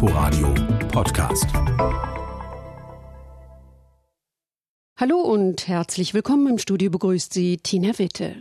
Inforadio Podcast. Hallo und herzlich willkommen im Studio begrüßt Sie Tina Witte.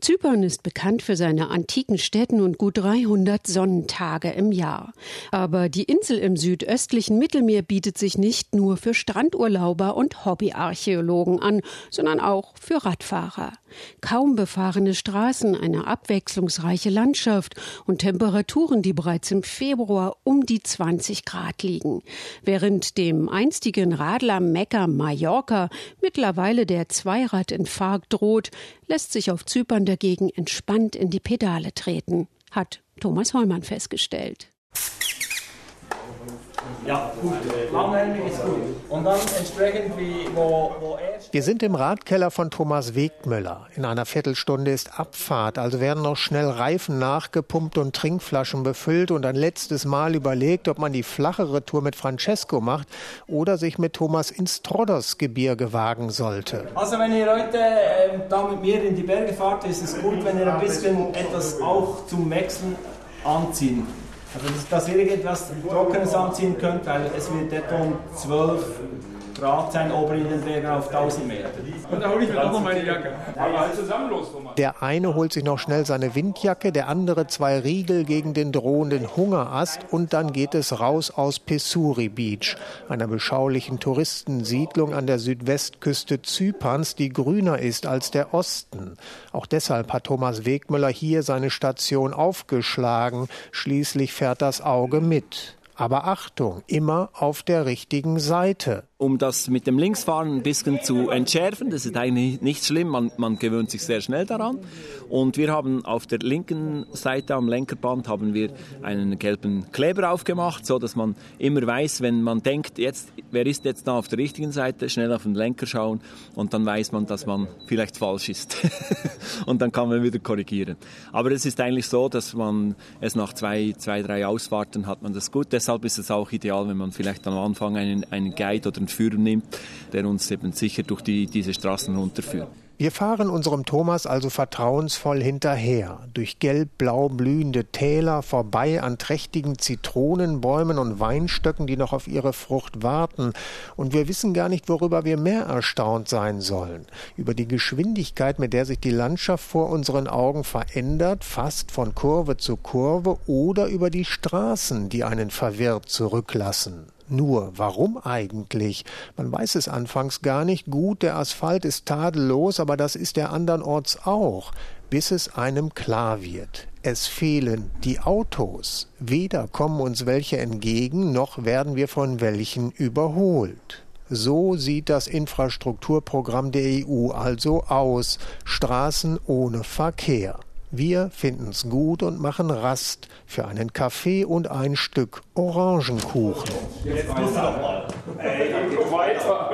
Zypern ist bekannt für seine antiken Städten und gut 300 Sonnentage im Jahr. Aber die Insel im südöstlichen Mittelmeer bietet sich nicht nur für Strandurlauber und Hobbyarchäologen an, sondern auch für Radfahrer. Kaum befahrene Straßen, eine abwechslungsreiche Landschaft und Temperaturen, die bereits im Februar um die 20 Grad liegen. Während dem einstigen Radler Mekka Mallorca mittlerweile der Zweiradinfarkt droht, lässt sich auf Zypern dagegen entspannt in die Pedale treten, hat Thomas Hollmann festgestellt. Ja, gut. Langhelmig ist gut. Und dann entsprechend wie wo, wo. Wir sind im Radkeller von Thomas Wegmüller. In einer Viertelstunde ist Abfahrt, also werden noch schnell Reifen nachgepumpt und Trinkflaschen befüllt und ein letztes Mal überlegt, ob man die flachere Tour mit Francesco macht oder sich mit Thomas ins Trodos-Gebirge wagen sollte. Also wenn ihr heute äh, da mit mir in die Berge fahrt, ist es gut, wenn ihr ein bisschen etwas auch zum Wechseln anziehen. Also dass, dass ihr irgendetwas Trockenes anziehen könnt, weil es wird etwa um 12 Grad sein, oben in den Bergen auf 1000 Meter. Und da hole ich mir auch noch meine Jacke. Aber halt zusammen los, Thomas. Der eine holt sich noch schnell seine Windjacke, der andere zwei Riegel gegen den drohenden Hungerast und dann geht es raus aus Pessuri Beach, einer beschaulichen Touristensiedlung an der Südwestküste Zyperns, die grüner ist als der Osten. Auch deshalb hat Thomas Wegmüller hier seine Station aufgeschlagen. Schließlich fährt das Auge mit. Aber Achtung, immer auf der richtigen Seite. Um das mit dem Linksfahren ein bisschen zu entschärfen. Das ist eigentlich nicht schlimm, man, man gewöhnt sich sehr schnell daran. Und wir haben auf der linken Seite am Lenkerband haben wir einen gelben Kleber aufgemacht, so dass man immer weiß, wenn man denkt, jetzt, wer ist jetzt da auf der richtigen Seite, schnell auf den Lenker schauen und dann weiß man, dass man vielleicht falsch ist. und dann kann man wieder korrigieren. Aber es ist eigentlich so, dass man es nach zwei, zwei, drei Ausfahrten hat man das gut. Deshalb ist es auch ideal, wenn man vielleicht am Anfang einen, einen Guide oder einen Führer nimmt, der uns eben sicher durch die, diese Straßen runterführt. Wir fahren unserem Thomas also vertrauensvoll hinterher, durch gelb-blau blühende Täler, vorbei an trächtigen Zitronenbäumen und Weinstöcken, die noch auf ihre Frucht warten. Und wir wissen gar nicht, worüber wir mehr erstaunt sein sollen. Über die Geschwindigkeit, mit der sich die Landschaft vor unseren Augen verändert, fast von Kurve zu Kurve, oder über die Straßen, die einen verwirrt zurücklassen. Nur, warum eigentlich? Man weiß es anfangs gar nicht gut, der Asphalt ist tadellos, aber das ist er andernorts auch, bis es einem klar wird. Es fehlen die Autos. Weder kommen uns welche entgegen, noch werden wir von welchen überholt. So sieht das Infrastrukturprogramm der EU also aus. Straßen ohne Verkehr. Wir finden's gut und machen Rast für einen Kaffee und ein Stück Orangenkuchen. Jetzt musst du doch mal. Ey, geht weiter.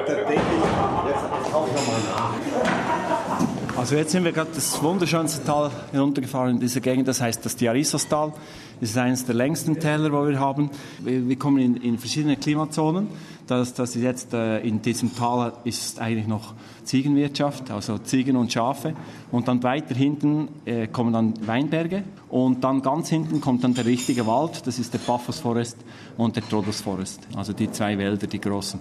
Also jetzt sind wir gerade das wunderschönste Tal hinuntergefahren in dieser Gegend, das heißt das Diarissostal. Das ist eines der längsten Täler, wo wir haben. Wir, wir kommen in, in verschiedene Klimazonen. Das, das ist jetzt äh, in diesem Tal ist eigentlich noch Ziegenwirtschaft, also Ziegen und Schafe. Und dann weiter hinten äh, kommen dann Weinberge und dann ganz hinten kommt dann der richtige Wald. Das ist der Paphos Forest und der Troodos Forest, also die zwei Wälder, die großen.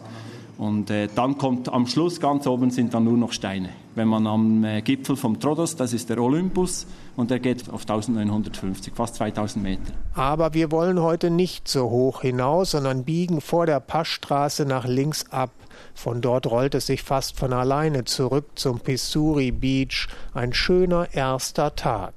Und äh, dann kommt am Schluss ganz oben sind dann nur noch Steine. Wenn man am äh, Gipfel vom Trodos, das ist der Olympus und der geht auf 1950, fast 2000 Meter. Aber wir wollen heute nicht so hoch hinaus, sondern biegen vor der Passstraße nach links ab. Von dort rollt es sich fast von alleine zurück zum Pissuri Beach. Ein schöner erster Tag.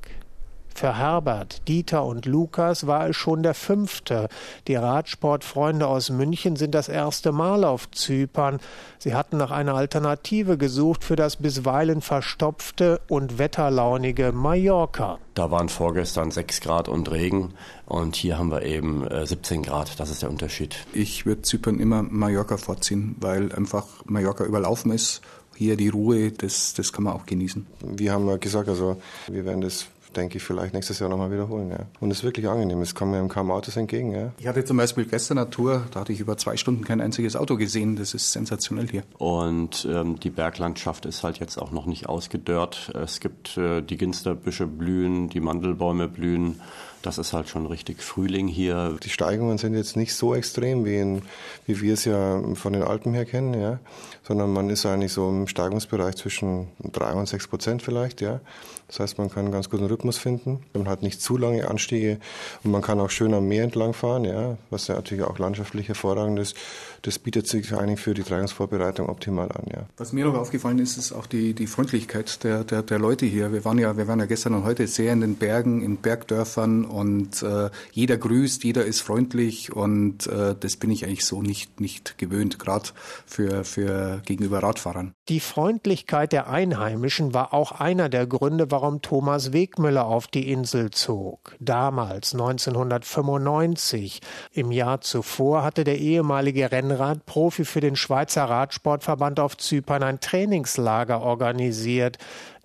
Für Herbert, Dieter und Lukas war es schon der fünfte. Die Radsportfreunde aus München sind das erste Mal auf Zypern. Sie hatten nach einer Alternative gesucht für das bisweilen verstopfte und wetterlaunige Mallorca. Da waren vorgestern 6 Grad und Regen und hier haben wir eben äh, 17 Grad. Das ist der Unterschied. Ich würde Zypern immer Mallorca vorziehen, weil einfach Mallorca überlaufen ist. Hier die Ruhe, das, das kann man auch genießen. Wir haben ja gesagt, also wir werden das denke ich, vielleicht nächstes Jahr nochmal wiederholen. Ja. Und es ist wirklich angenehm. Es kommen mir kaum Autos entgegen. Ja. Ich hatte zum Beispiel gestern eine Tour, da hatte ich über zwei Stunden kein einziges Auto gesehen. Das ist sensationell hier. Und ähm, die Berglandschaft ist halt jetzt auch noch nicht ausgedörrt. Es gibt äh, die Ginsterbüsche blühen, die Mandelbäume blühen. Das ist halt schon richtig Frühling hier. Die Steigungen sind jetzt nicht so extrem, wie, in, wie wir es ja von den Alpen her kennen, ja, sondern man ist eigentlich so im Steigungsbereich zwischen drei und sechs Prozent vielleicht, ja. Das heißt, man kann einen ganz guten Rhythmus finden. Man hat nicht zu lange Anstiege und man kann auch schön am Meer entlang fahren, ja, was ja natürlich auch landschaftlich hervorragend ist. Das bietet sich eigentlich für die Tragungsvorbereitung optimal an, ja. Was mir noch aufgefallen ist, ist auch die, die Freundlichkeit der, der, der Leute hier. Wir waren ja, wir waren ja gestern und heute sehr in den Bergen, in Bergdörfern und äh, jeder grüßt, jeder ist freundlich und äh, das bin ich eigentlich so nicht, nicht gewöhnt, gerade für, für gegenüber Radfahrern. Die Freundlichkeit der Einheimischen war auch einer der Gründe, warum Thomas Wegmüller auf die Insel zog. Damals, 1995. Im Jahr zuvor hatte der ehemalige Rennradprofi für den Schweizer Radsportverband auf Zypern ein Trainingslager organisiert.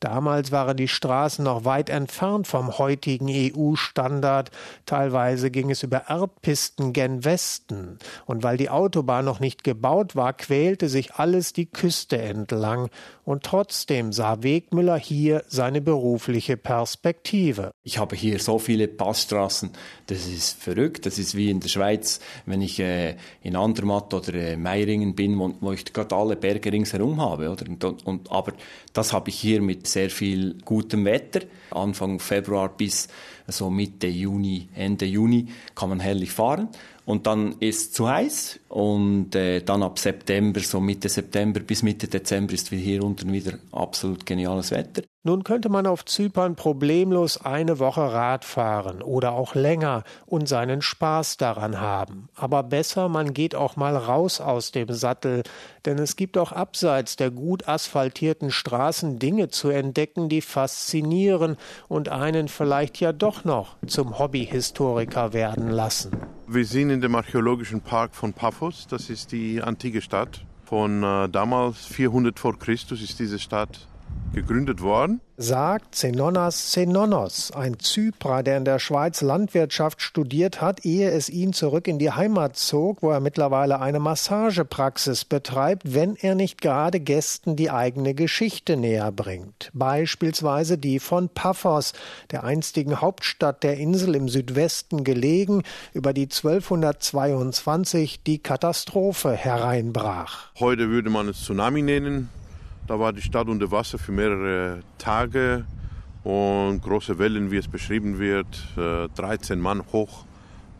Damals waren die Straßen noch weit entfernt vom heutigen EU-Standard. Teilweise ging es über Erdpisten gen Westen. Und weil die Autobahn noch nicht gebaut war, quälte sich alles die Küste entlang. Und trotzdem sah Wegmüller hier seine berufliche Perspektive. Ich habe hier so viele Passstraßen, das ist verrückt. Das ist wie in der Schweiz, wenn ich äh, in Andermatt oder äh, Meiringen bin, wo, wo ich gerade alle Berge ringsherum habe. Oder? Und, und, aber das habe ich hier mit sehr viel gutem Wetter. Anfang Februar bis so Mitte Juni, Ende Juni kann man herrlich fahren. Und dann ist es zu heiß und äh, dann ab September, so Mitte September bis Mitte Dezember ist hier unten wieder absolut geniales Wetter. Nun könnte man auf Zypern problemlos eine Woche Rad fahren oder auch länger und seinen Spaß daran haben. Aber besser, man geht auch mal raus aus dem Sattel, denn es gibt auch abseits der gut asphaltierten Straßen Dinge zu entdecken, die faszinieren und einen vielleicht ja doch noch zum Hobbyhistoriker werden lassen. Wir sind in dem archäologischen Park von Paphos, das ist die antike Stadt. Von äh, damals 400 vor Christus ist diese Stadt gegründet worden. Sagt Zenonas Zenonos, ein Zyprer, der in der Schweiz Landwirtschaft studiert hat, ehe es ihn zurück in die Heimat zog, wo er mittlerweile eine Massagepraxis betreibt, wenn er nicht gerade Gästen die eigene Geschichte näher bringt. Beispielsweise die von Paphos, der einstigen Hauptstadt der Insel im Südwesten gelegen, über die 1222 die Katastrophe hereinbrach. Heute würde man es Tsunami nennen. Da war die Stadt unter Wasser für mehrere Tage und große Wellen, wie es beschrieben wird, 13 Mann hoch,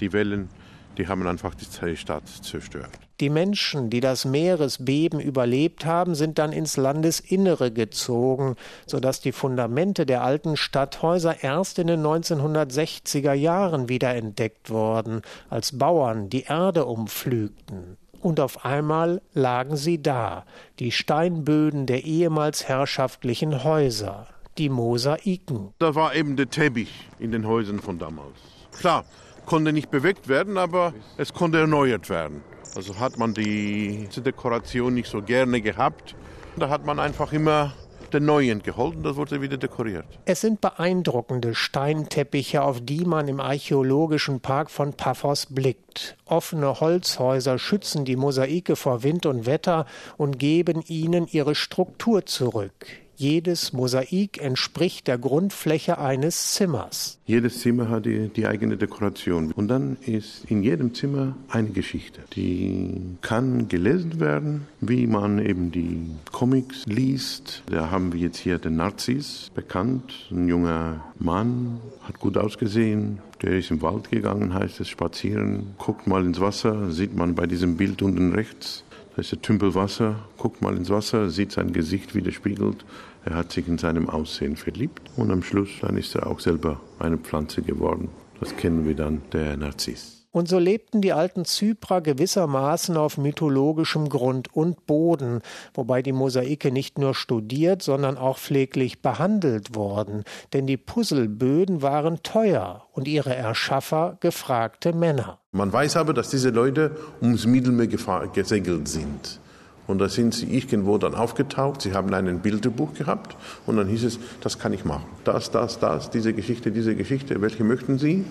die Wellen, die haben einfach die Stadt zerstört. Die Menschen, die das Meeresbeben überlebt haben, sind dann ins Landesinnere gezogen, sodass die Fundamente der alten Stadthäuser erst in den 1960er Jahren wiederentdeckt wurden, als Bauern die Erde umpflügten und auf einmal lagen sie da, die Steinböden der ehemals herrschaftlichen Häuser, die Mosaiken. Da war eben der Teppich in den Häusern von damals. Klar, konnte nicht bewegt werden, aber es konnte erneuert werden. Also hat man die Dekoration nicht so gerne gehabt. Da hat man einfach immer den neuen geholt und das wurde wieder dekoriert. Es sind beeindruckende Steinteppiche, auf die man im archäologischen Park von Paphos blickt. Offene Holzhäuser schützen die Mosaike vor Wind und Wetter und geben ihnen ihre Struktur zurück. Jedes Mosaik entspricht der Grundfläche eines Zimmers. Jedes Zimmer hat die, die, eigene Dekoration. Und dann ist in jedem Zimmer eine Geschichte. Die kann gelesen werden, wie man eben die Comics liest. Da haben wir jetzt hier den Narziss bekannt. Ein junger Mann, hat gut ausgesehen. Der ist im Wald gegangen, heißt es, spazieren. Guckt mal ins Wasser, sieht man bei diesem Bild unten rechts. Da ist der Tümpel Wasser, guckt mal ins Wasser, sieht sein Gesicht widerspiegelt. Er hat sich in seinem Aussehen verliebt und am Schluss dann ist er auch selber eine Pflanze geworden. Das kennen wir dann, der Narziss. Und so lebten die alten Zyprer gewissermaßen auf mythologischem Grund und Boden, wobei die Mosaike nicht nur studiert, sondern auch pfleglich behandelt wurden, denn die Puzzleböden waren teuer und ihre Erschaffer gefragte Männer. Man weiß aber, dass diese Leute ums Mittelmeer gesegelt sind. Und da sind sie irgendwo dann aufgetaucht. Sie haben ein Bilderbuch gehabt und dann hieß es, das kann ich machen. Das, das, das, diese Geschichte, diese Geschichte. Welche möchten Sie?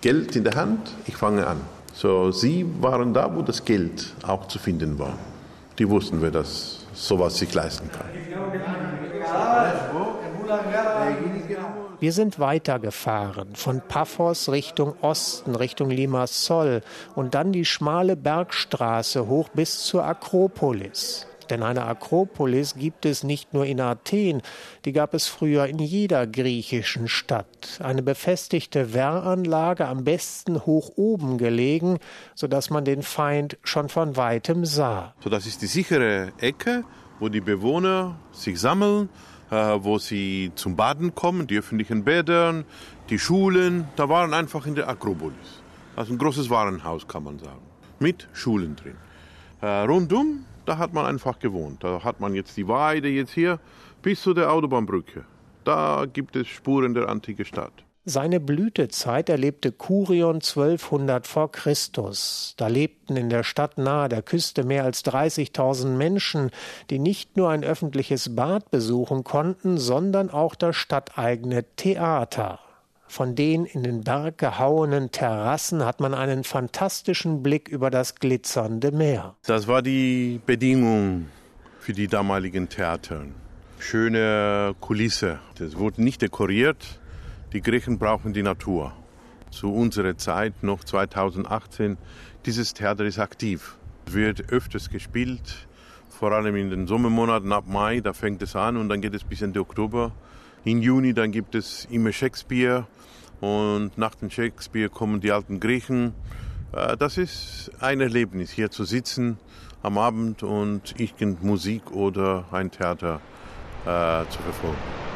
Geld in der Hand, ich fange an. So, sie waren da, wo das Geld auch zu finden war. Die wussten, wer das sowas sich leisten kann. Wir sind weitergefahren, von Paphos Richtung Osten, Richtung Limassol und dann die schmale Bergstraße hoch bis zur Akropolis. Denn eine Akropolis gibt es nicht nur in Athen, die gab es früher in jeder griechischen Stadt. Eine befestigte Wehranlage, am besten hoch oben gelegen, sodass man den Feind schon von weitem sah. So, das ist die sichere Ecke, wo die Bewohner sich sammeln äh, wo sie zum Baden kommen, die öffentlichen Bäder, die Schulen. Da waren einfach in der Akropolis. Also ein großes Warenhaus, kann man sagen. Mit Schulen drin. Äh, rundum, da hat man einfach gewohnt. Da hat man jetzt die Weide jetzt hier bis zu der Autobahnbrücke. Da gibt es Spuren der antiken Stadt. Seine Blütezeit erlebte Kurion 1200 vor Christus. Da lebten in der Stadt nahe der Küste mehr als 30.000 Menschen, die nicht nur ein öffentliches Bad besuchen konnten, sondern auch das stadteigene Theater. Von den in den Berg gehauenen Terrassen hat man einen fantastischen Blick über das glitzernde Meer. Das war die Bedingung für die damaligen Theater. Schöne Kulisse. Das wurde nicht dekoriert, die Griechen brauchen die Natur. Zu unserer Zeit, noch 2018, dieses Theater ist aktiv. Wird öfters gespielt, vor allem in den Sommermonaten ab Mai, da fängt es an und dann geht es bis Ende Oktober. In Juni dann gibt es immer Shakespeare und nach dem Shakespeare kommen die alten Griechen. Äh, das ist ein Erlebnis, hier zu sitzen am Abend und irgendeine Musik oder ein Theater äh, zu verfolgen.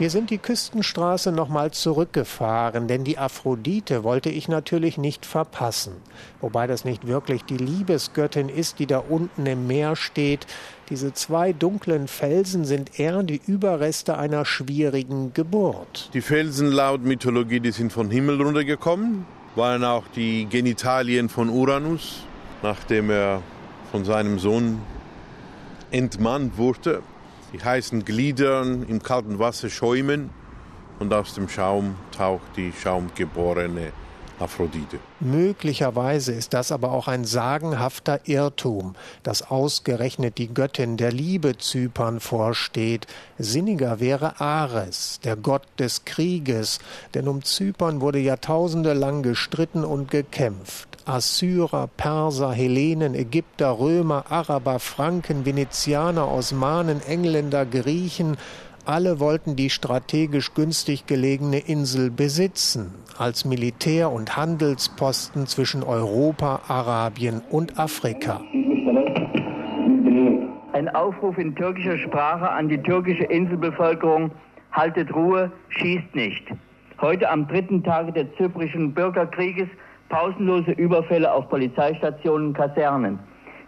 Wir sind die Küstenstraße nochmal zurückgefahren, denn die Aphrodite wollte ich natürlich nicht verpassen. Wobei das nicht wirklich die Liebesgöttin ist, die da unten im Meer steht. Diese zwei dunklen Felsen sind eher die Überreste einer schwierigen Geburt. Die Felsen laut Mythologie, die sind vom Himmel runtergekommen, waren auch die Genitalien von Uranus, nachdem er von seinem Sohn entmannt wurde. Die heißen Gliedern im kalten Wasser schäumen und aus dem Schaum taucht die schaumgeborene Aphrodite. Möglicherweise ist das aber auch ein sagenhafter Irrtum, dass ausgerechnet die Göttin der Liebe Zypern vorsteht. Sinniger wäre Ares, der Gott des Krieges, denn um Zypern wurde jahrtausende lang gestritten und gekämpft. Assyrer, Perser, Hellenen, Ägypter, Römer, Araber, Franken, Venezianer, Osmanen, Engländer, Griechen, alle wollten die strategisch günstig gelegene Insel besitzen, als Militär- und Handelsposten zwischen Europa, Arabien und Afrika. Ein Aufruf in türkischer Sprache an die türkische Inselbevölkerung, haltet Ruhe, schießt nicht. Heute am dritten Tage des zyprischen Bürgerkrieges pausenlose Überfälle auf Polizeistationen, Kasernen.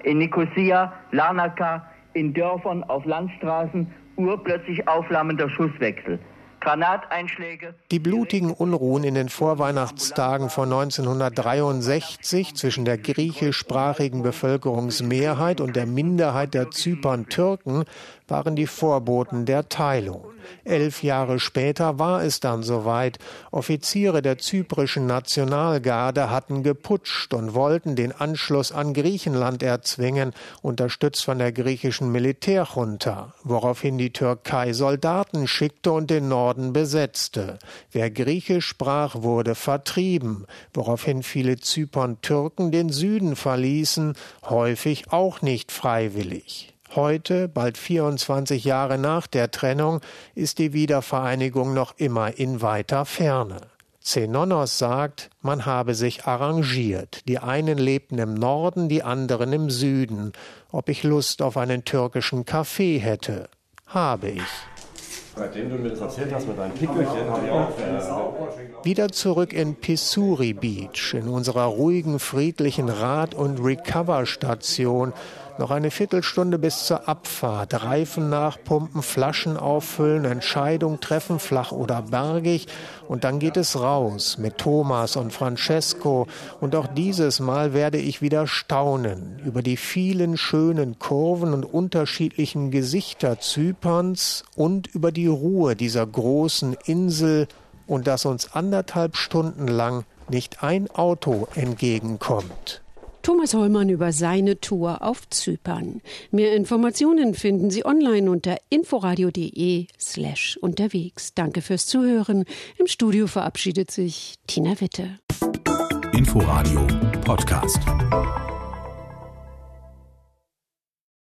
In Nicosia, Larnaca, in Dörfern, auf Landstraßen, urplötzlich aufflammender Schusswechsel. Granateinschläge. Die blutigen Unruhen in den Vorweihnachtstagen von 1963 zwischen der griechischsprachigen Bevölkerungsmehrheit und der Minderheit der Zypern-Türken waren die Vorboten der Teilung. Elf Jahre später war es dann soweit. Offiziere der zyprischen Nationalgarde hatten geputscht und wollten den Anschluss an Griechenland erzwingen, unterstützt von der griechischen Militärjunta, woraufhin die Türkei Soldaten schickte und den Norden besetzte. Wer Griechisch sprach, wurde vertrieben, woraufhin viele Zypern-Türken den Süden verließen, häufig auch nicht freiwillig. Heute, bald 24 Jahre nach der Trennung, ist die Wiedervereinigung noch immer in weiter Ferne. Zenonos sagt, man habe sich arrangiert. Die einen lebten im Norden, die anderen im Süden. Ob ich Lust auf einen türkischen Kaffee hätte? Habe ich. Seitdem du mir das erzählt hast mit deinem Pickelchen, habe ich auch. Äh, Wieder zurück in Pisuri Beach, in unserer ruhigen, friedlichen Rad- und Recover-Station noch eine Viertelstunde bis zur Abfahrt. Reifen nachpumpen, Flaschen auffüllen, Entscheidung treffen, flach oder bergig. Und dann geht es raus mit Thomas und Francesco. Und auch dieses Mal werde ich wieder staunen über die vielen schönen Kurven und unterschiedlichen Gesichter Zyperns und über die Ruhe dieser großen Insel und dass uns anderthalb Stunden lang nicht ein Auto entgegenkommt. Thomas Hollmann über seine Tour auf Zypern. Mehr Informationen finden Sie online unter inforadio.de slash unterwegs. Danke fürs Zuhören. Im Studio verabschiedet sich Tina Witte. Inforadio Podcast.